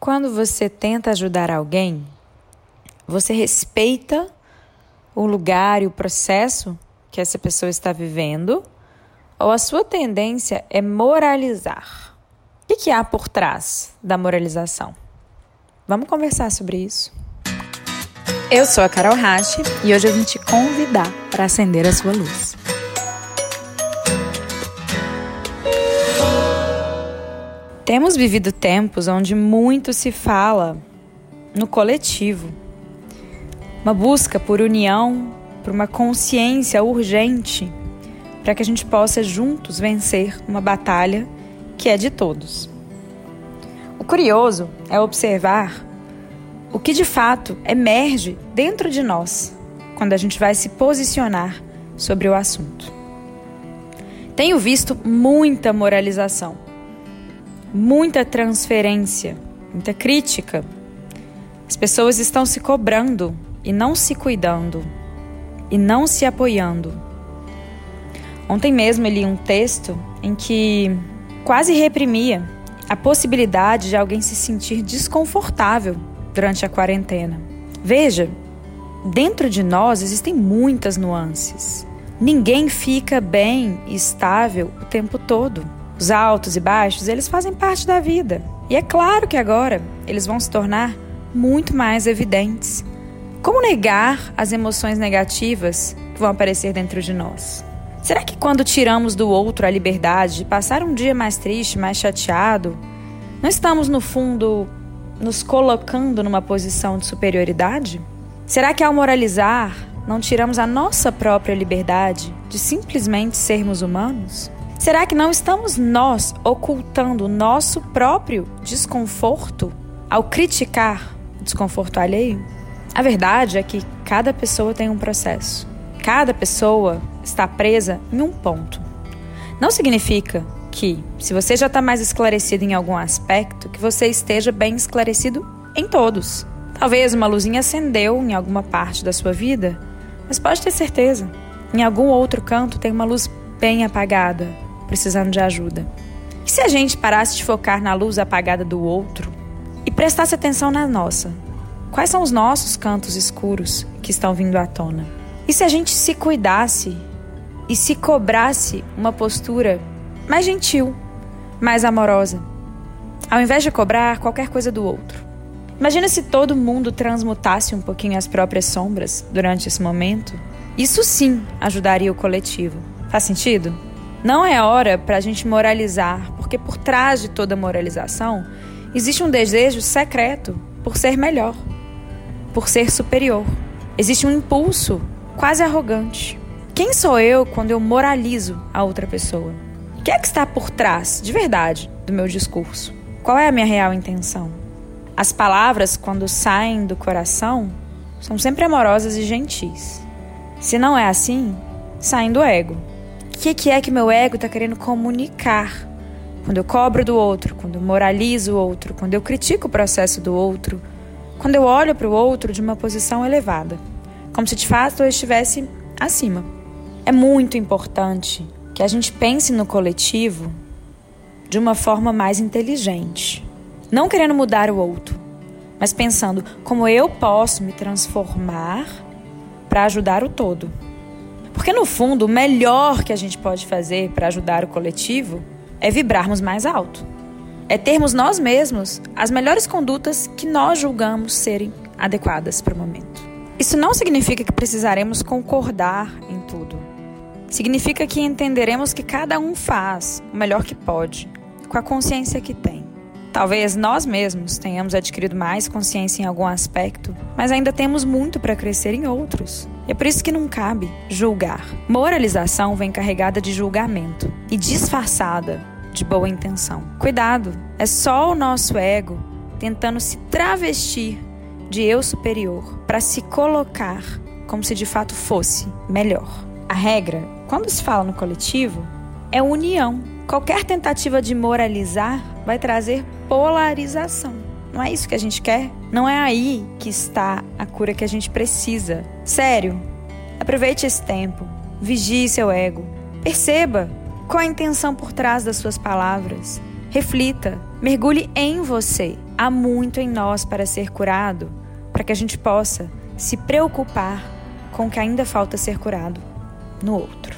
Quando você tenta ajudar alguém, você respeita o lugar e o processo que essa pessoa está vivendo, ou a sua tendência é moralizar? O que, há por trás da moralização? Vamos conversar sobre isso. Eu sou a Carol Rache e hoje eu vim te convidar para acender a sua luz. Temos vivido tempos onde muito se fala no coletivo. Uma busca por união, por uma consciência urgente para que a gente possa juntos vencer uma batalha que é de todos. O curioso é observar o que de fato emerge dentro de nós quando a gente vai se posicionar sobre o assunto. Tenho visto muita moralização muita transferência, muita crítica. As pessoas estão se cobrando e não se cuidando e não se apoiando. Ontem mesmo eu li um texto em que quase reprimia a possibilidade de alguém se sentir desconfortável durante a quarentena. Veja, dentro de nós existem muitas nuances. Ninguém fica bem e estável o tempo todo. Os altos e baixos, eles fazem parte da vida. E é claro que agora eles vão se tornar muito mais evidentes. Como negar as emoções negativas que vão aparecer dentro de nós? Será que quando tiramos do outro a liberdade de passar um dia mais triste, mais chateado, não estamos no fundo nos colocando numa posição de superioridade? Será que ao moralizar, não tiramos a nossa própria liberdade de simplesmente sermos humanos? Será que não estamos nós ocultando nosso próprio desconforto ao criticar o desconforto alheio? A verdade é que cada pessoa tem um processo. Cada pessoa está presa em um ponto. Não significa que, se você já está mais esclarecido em algum aspecto, que você esteja bem esclarecido em todos. Talvez uma luzinha acendeu em alguma parte da sua vida, mas pode ter certeza, em algum outro canto tem uma luz bem apagada, precisando de ajuda. E se a gente parasse de focar na luz apagada do outro e prestasse atenção na nossa? Quais são os nossos cantos escuros que estão vindo à tona? E se a gente se cuidasse e se cobrasse uma postura mais gentil, mais amorosa, ao invés de cobrar qualquer coisa do outro? Imagina se todo mundo transmutasse um pouquinho as próprias sombras durante esse momento. Isso sim ajudaria o coletivo. Faz sentido? Não é hora para a gente moralizar, porque por trás de toda moralização existe um desejo secreto por ser melhor, por ser superior. Existe um impulso quase arrogante. Quem sou eu quando eu moralizo a outra pessoa? O que é que está por trás, de verdade, do meu discurso? Qual é a minha real intenção? As palavras, quando saem do coração, são sempre amorosas e gentis. Se não é assim, saem do ego que, que é que meu ego está querendo comunicar? Quando eu cobro do outro, quando eu moralizo o outro, quando eu critico o processo do outro, quando eu olho para o outro de uma posição elevada, como se de fato eu estivesse acima. É muito importante que a gente pense no coletivo de uma forma mais inteligente, não querendo mudar o outro, mas pensando como eu posso me transformar para ajudar o todo. Porque no fundo, o melhor que a gente pode fazer para ajudar o coletivo é vibrarmos mais alto. É termos nós mesmos as melhores condutas que nós julgamos serem adequadas para o momento. Isso não significa que precisaremos concordar em tudo. Significa que entenderemos que cada um faz o melhor que pode, com a consciência que tem. Talvez nós mesmos tenhamos adquirido mais consciência em algum aspecto, mas ainda temos muito para crescer em outros. É por isso que não cabe julgar. Moralização vem carregada de julgamento e disfarçada de boa intenção. Cuidado, é só o nosso ego tentando se travestir de eu superior para se colocar como se de fato fosse melhor. A regra, quando se fala no coletivo, é união. Qualquer tentativa de moralizar vai trazer polarização. Não é isso que a gente quer? Não é aí que está a cura que a gente precisa. Sério, aproveite esse tempo, vigie seu ego, perceba qual a intenção por trás das suas palavras, reflita, mergulhe em você há muito em nós para ser curado, para que a gente possa se preocupar com o que ainda falta ser curado no outro.